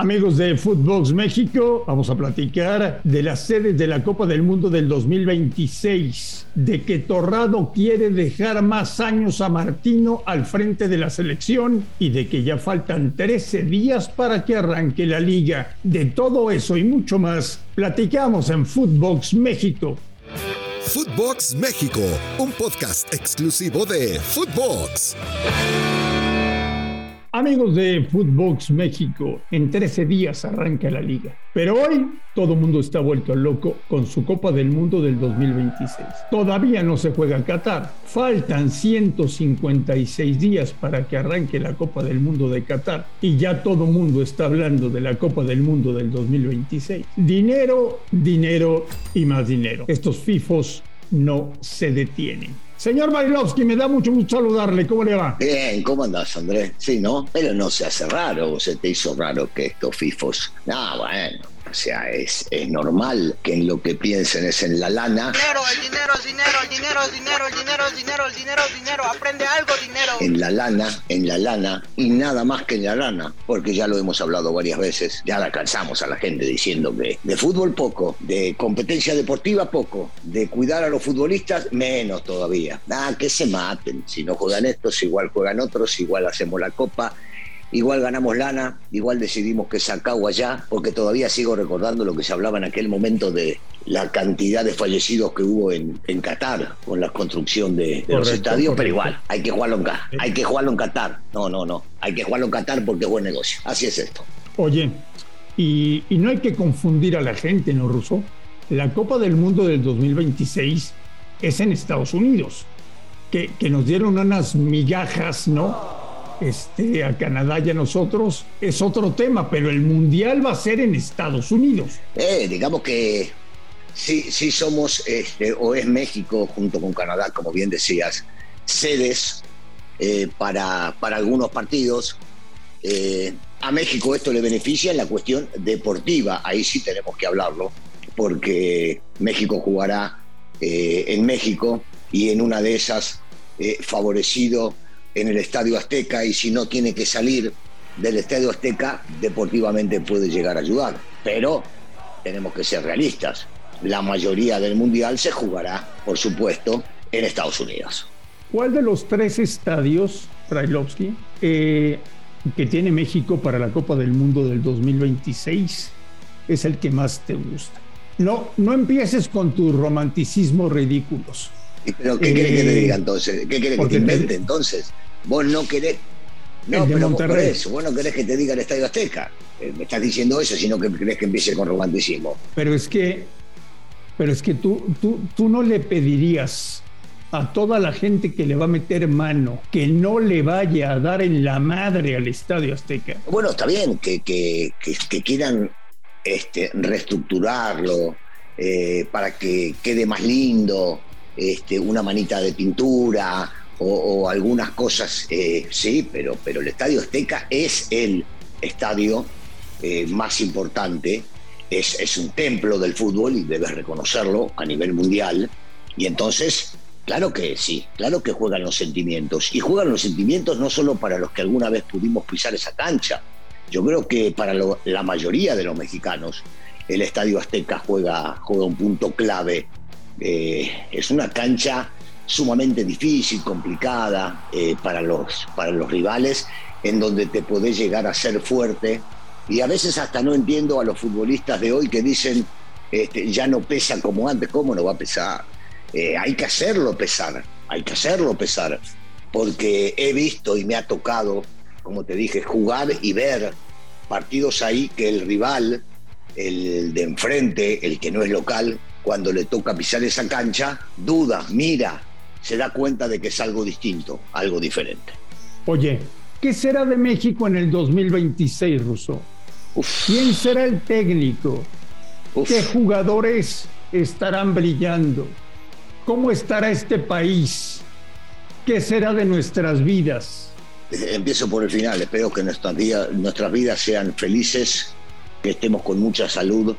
Amigos de Footbox México, vamos a platicar de las sedes de la Copa del Mundo del 2026, de que Torrado quiere dejar más años a Martino al frente de la selección y de que ya faltan 13 días para que arranque la liga. De todo eso y mucho más, platicamos en Footbox México. Footbox México, un podcast exclusivo de Footbox. Amigos de Footbox México, en 13 días arranca la liga. Pero hoy todo el mundo está vuelto loco con su Copa del Mundo del 2026. Todavía no se juega Qatar. Faltan 156 días para que arranque la Copa del Mundo de Qatar. Y ya todo el mundo está hablando de la Copa del Mundo del 2026. Dinero, dinero y más dinero. Estos FIFOs no se detienen. Señor Barilovsky, me da mucho gusto saludarle. ¿Cómo le va? Bien, ¿cómo andás, Andrés? Sí, ¿no? Pero no se hace raro, o se te hizo raro que estos FIFOs. No, bueno. O sea, es, es normal que en lo que piensen es en la lana. Dinero, el dinero, el dinero, el dinero, el dinero, el dinero, el dinero, el dinero, el dinero. Aprende algo, dinero. En la lana, en la lana y nada más que en la lana. Porque ya lo hemos hablado varias veces. Ya la cansamos a la gente diciendo que de fútbol poco, de competencia deportiva poco, de cuidar a los futbolistas menos todavía. Ah, que se maten. Si no juegan estos, igual juegan otros, igual hacemos la copa igual ganamos lana, igual decidimos que sacó allá, porque todavía sigo recordando lo que se hablaba en aquel momento de la cantidad de fallecidos que hubo en, en Qatar con la construcción de, de los estadios, pero igual, hay que jugarlo en Qatar, hay que jugarlo en Qatar. No, no, no, hay que jugarlo en Qatar porque es buen negocio. Así es esto. Oye, y, y no hay que confundir a la gente, ¿no, Russo? La Copa del Mundo del 2026 es en Estados Unidos, que, que nos dieron unas migajas, ¿no? Este, a Canadá y a nosotros es otro tema, pero el mundial va a ser en Estados Unidos. Eh, digamos que sí, sí somos, este, o es México junto con Canadá, como bien decías, sedes eh, para, para algunos partidos. Eh, a México esto le beneficia en la cuestión deportiva, ahí sí tenemos que hablarlo, porque México jugará en México y en una de esas favorecido en el Estadio Azteca y si no tiene que salir del Estadio Azteca, deportivamente puede llegar a ayudar. Pero tenemos que ser realistas. La mayoría del Mundial se jugará, por supuesto, en Estados Unidos. ¿Cuál de los tres estadios, Brailovsky, eh, que tiene México para la Copa del Mundo del 2026 es el que más te gusta? No, no empieces con tus romanticismos ridículos. ¿Pero qué querés que te diga entonces? ¿Qué querés que te invente entonces? Vos no querés. No, pero vos, vos no querés que te diga el Estadio Azteca. Eh, me estás diciendo eso, sino que querés que empiece con romanticismo. Pero es que, pero es que tú, tú, tú no le pedirías a toda la gente que le va a meter mano que no le vaya a dar en la madre al Estadio Azteca. Bueno, está bien que, que, que, que quieran este, reestructurarlo eh, para que quede más lindo, este, una manita de pintura o, algunas cosas, eh, sí, pero, pero el Estadio Azteca es el estadio eh, más importante, es, es un templo del fútbol y debes reconocerlo a nivel mundial. Y entonces, claro que sí, claro que juegan los sentimientos. Y juegan los sentimientos no solo para los que alguna vez pudimos pisar esa cancha. Yo creo que para la mayoría de los mexicanos, el Estadio Azteca juega, juega un punto clave eh, es una cancha sumamente difícil, complicada eh, para, los, para los rivales, en donde te podés llegar a ser fuerte. Y a veces hasta no entiendo a los futbolistas de hoy que dicen, este, ya no pesa como antes, ¿cómo no va a pesar? Eh, hay que hacerlo pesar, hay que hacerlo pesar, porque he visto y me ha tocado, como te dije, jugar y ver partidos ahí que el rival, el de enfrente, el que no es local, cuando le toca pisar esa cancha, duda, mira, se da cuenta de que es algo distinto, algo diferente. Oye, ¿qué será de México en el 2026, Russo? ¿Quién será el técnico? uf. ¿Qué jugadores estarán brillando? ¿Cómo estará este país? ¿Qué será de nuestras vidas? Eh, Empiezo por el final, espero que nuestras vidas, nuestras vidas sean felices, que estemos con mucha salud,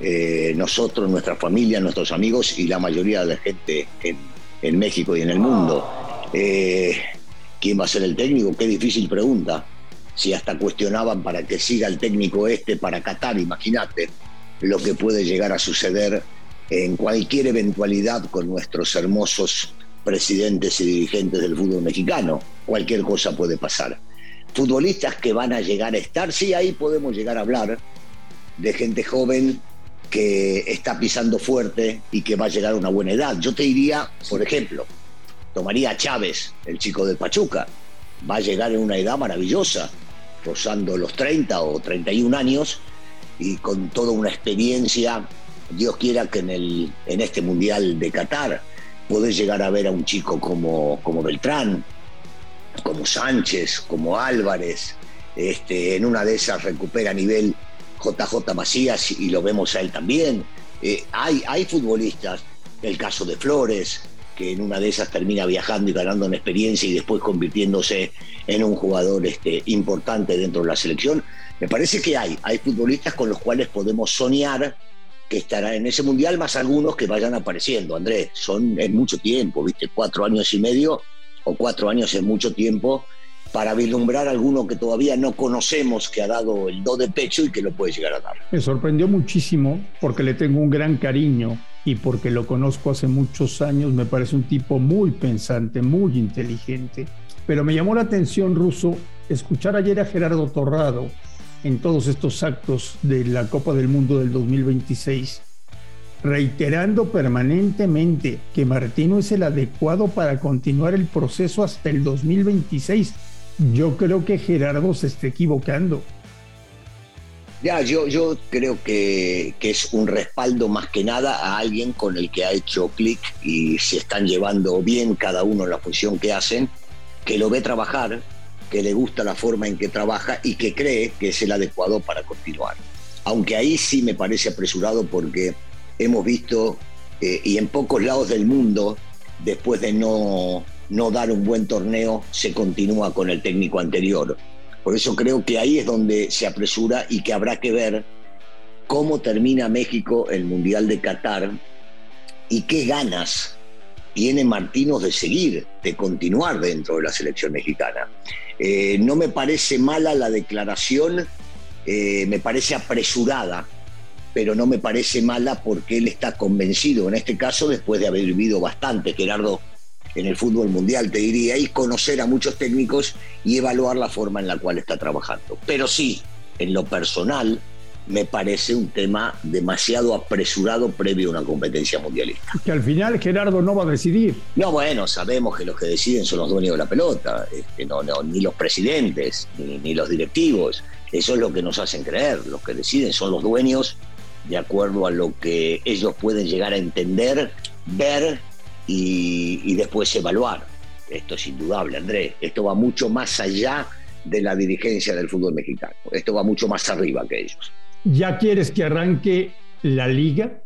eh, nosotros, nuestra familia, nuestros amigos y la mayoría de la gente en, México y en el mundo. Eh, ¿Quién va a ser el técnico? Qué difícil pregunta. si hasta cuestionaban para que siga el técnico este para Qatar, imagínate lo que puede llegar a suceder en cualquier eventualidad con nuestros hermosos presidentes y dirigentes del fútbol mexicano. Cualquier cosa puede pasar. Futbolistas que van a llegar a estar, sí, ahí podemos llegar a hablar de gente joven que está pisando fuerte y que va a llegar a una buena edad. Yo te diría, por ejemplo, tomaría a Chávez, el chico del Pachuca, va a llegar en una edad maravillosa, rozando los 30 o 31 años y con toda una experiencia. Dios quiera que en, el, en este Mundial de Qatar podés llegar a ver a un chico como, como Beltrán, como Sánchez, como Álvarez. Este, en una de esas recupera nivel JJ Macías y lo vemos a él también. Eh, hay, hay futbolistas, el caso de Flores, que en una de esas termina viajando y ganando en experiencia y después convirtiéndose en un jugador este, importante dentro de la selección. Me parece que hay, hay futbolistas con los cuales podemos soñar que estarán en ese mundial, más algunos que vayan apareciendo, Andrés. Son en mucho tiempo, ¿viste? Cuatro años y medio o cuatro años es mucho tiempo para vislumbrar alguno que todavía no conocemos que ha dado el do de pecho y que lo puede llegar a dar. Me sorprendió muchísimo porque le tengo un gran cariño y porque lo conozco hace muchos años, me parece un tipo muy pensante, muy inteligente. Pero me llamó la atención, Ruso, escuchar ayer a Gerardo Torrado en todos estos actos de la Copa del Mundo del 2026, reiterando permanentemente que Martino es el adecuado para continuar el proceso hasta el 2026 yo creo que Gerardo se está equivocando. Ya, yo, creo que, que, es un respaldo más que nada a alguien con el que ha hecho clic y se están llevando bien cada uno en la función que hacen, que lo ve trabajar, que le gusta la forma en que trabaja y que cree que es el adecuado para continuar. Aunque ahí sí me parece apresurado porque hemos visto, eh, y en pocos lados del mundo, después de no no dar un buen torneo, se continúa con el técnico anterior. Por eso creo que ahí es donde se apresura y que habrá que ver cómo termina México el Mundial de Qatar y qué ganas tiene Martínez de seguir, de continuar dentro de la selección mexicana. Eh, no me parece mala la declaración, eh, me parece apresurada, pero no me parece mala porque él está convencido, en este caso después de haber vivido bastante, Gerardo, en el fútbol mundial, te diría, y conocer a muchos técnicos y evaluar la forma en la cual está trabajando. Pero sí, en lo personal, me parece un tema demasiado apresurado previo a una competencia mundialista. Que al final Gerardo no va a decidir. No, bueno, sabemos que los que deciden son los dueños de la pelota, este, no, no, ni los presidentes, ni, ni los directivos. Eso es lo que nos hacen creer. Los que deciden son los dueños de acuerdo a lo que ellos pueden llegar a entender, ver y, después evaluar. Esto es indudable, Andrés. Esto va mucho más allá de la dirigencia del fútbol mexicano. Esto va mucho más arriba que ellos. ¿Ya quieres que arranque la liga?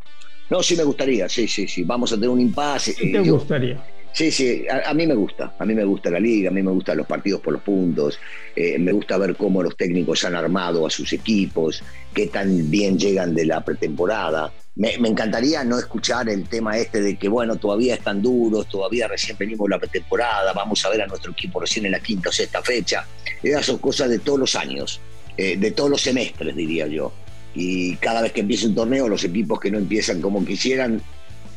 No, sí me gustaría, sí, sí, sí. Vamos a tener un impasse. ¿Qué te gustaría? Sí, sí, a, mí me gusta, a mí me gusta la liga, a mí me gustan los partidos por los puntos, eh, me gusta ver cómo los técnicos han armado a sus equipos, qué tan bien llegan de la pretemporada. Me, encantaría no escuchar el tema este de que, bueno, todavía están duros, todavía recién venimos la pretemporada, vamos a ver a nuestro equipo recién en la quinta o sexta fecha. Esas son cosas de todos los años, eh, de todos los semestres, diría yo. Y cada vez que empieza un torneo, los equipos que no empiezan como quisieran,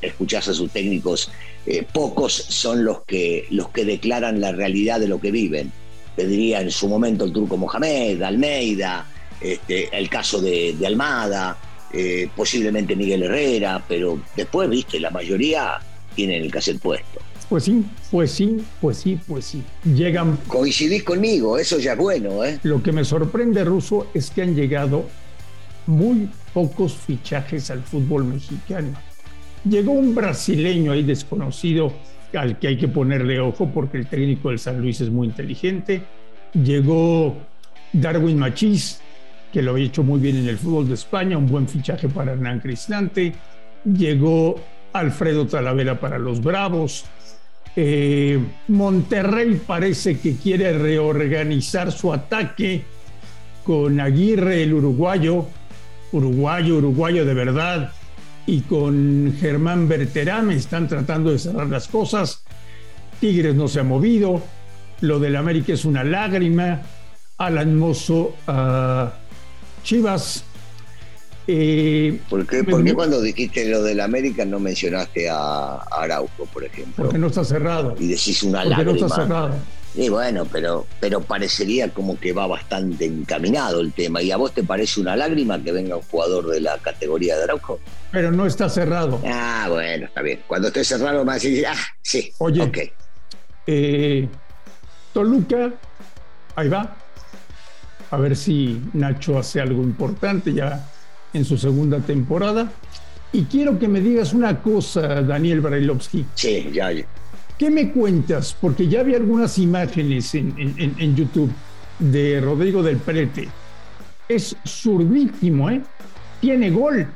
escuchás a sus técnicos eh, pocos son los que, los que declaran la realidad de lo que viven. Te diría en su momento el turco Mohamed, Almeida, este, el caso de, Almada, eh, posiblemente Miguel Herrera, pero después, viste, la mayoría tienen el cassette puesto. Pues sí, pues sí, pues sí, pues sí. Llegan. Coincidís conmigo, eso ya es bueno, ¿eh? Lo que me sorprende, Ruso, es que han llegado muy pocos fichajes al fútbol mexicano. Llegó un brasileño ahí desconocido al que hay que ponerle ojo porque el técnico del San Luis es muy inteligente. Llegó Darwin Machís, que lo había hecho muy bien en el fútbol de España, un buen fichaje para Hernán Cristante. Llegó Alfredo Talavera para los Bravos. Eh, Monterrey parece que quiere reorganizar su ataque con Aguirre, el uruguayo, uruguayo, uruguayo de verdad, y con Germán Berterame están tratando de cerrar las cosas. Tigres no se ha movido, lo del América es una lágrima. Alan Mozo a Chivas. Eh, ¿Por, qué, cuando dijiste lo del América no mencionaste a, Araujo, por ejemplo? Porque no está cerrado. Y decís una Porque no está cerrado. Y bueno, pero, pero parecería como que va bastante encaminado el tema. ¿Y a vos te parece una lágrima que venga un jugador de la categoría de Araujo? Pero no está cerrado. Ah, bueno, está bien. Cuando esté cerrado me vas a decir, ah, sí. Oye, okay. eh, Toluca, ahí va. A ver si Nacho hace algo importante ya en su segunda temporada. Y quiero que me digas una cosa, Daniel Brailovsky. Sí, ya, ya. ¿Qué me cuentas? Porque ya vi algunas imágenes en, en, YouTube de Rodrigo del Prete. Es zurdísimo, ¿eh? Tiene gol,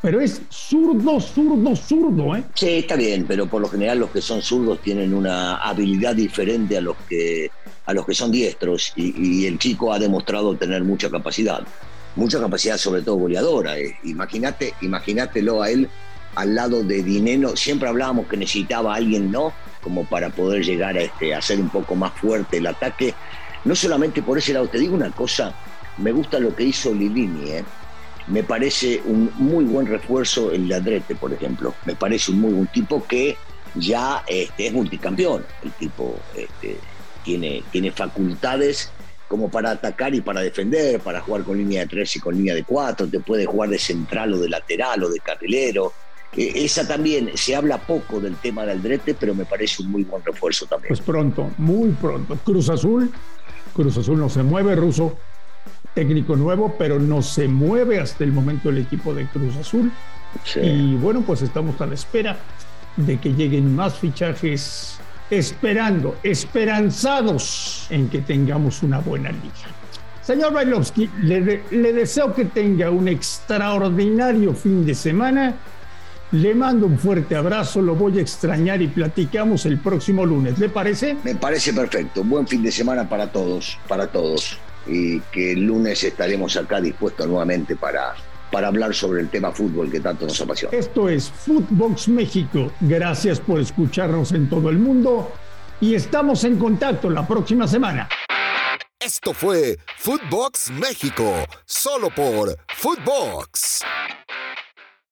pero es zurdo, zurdo, zurdo, ¿eh? Sí, está bien, pero por lo general los que son zurdos tienen una habilidad diferente a los que, a los que son diestros y, el chico ha demostrado tener mucha capacidad. Mucha capacidad, sobre todo goleadora. ¿eh? Imagínate, imagínatelo a él al lado de Dineno. Siempre hablábamos que necesitaba a alguien, ¿no? como para poder llegar a, este, hacer un poco más fuerte el ataque. No solamente por ese lado, te digo una cosa, me gusta lo que hizo Lilini, ¿eh? Me parece un muy buen refuerzo el Ladrete, por ejemplo. Me parece un muy buen tipo que ya este, es multicampeón. El tipo este, tiene, tiene facultades como para atacar y para defender, para jugar con línea de tres y con línea de cuatro, te puede jugar de central o de lateral o de carrilero. Eh, esa también, se habla poco del tema del Aldrete, pero me parece un muy buen refuerzo también. Pues pronto, muy pronto. Cruz Azul, Cruz Azul no se mueve, Ruso, técnico nuevo, pero no se mueve hasta el momento el equipo de Cruz Azul. Y bueno, pues estamos a la espera de que lleguen más fichajes, esperando, esperanzados en que tengamos una buena liga. Señor Bailovsky, le, le deseo que tenga un extraordinario fin de semana le mando un fuerte abrazo, lo voy a extrañar y platicamos el próximo lunes. ¿Le parece? Me parece perfecto. Buen fin de semana para todos, para todos. Y que el lunes estaremos acá dispuestos nuevamente para, para hablar sobre el tema fútbol que tanto nos apasiona. Esto es Footbox México. Gracias por escucharnos en todo el mundo y estamos en contacto la próxima semana. Esto fue Footbox México, solo por Footbox.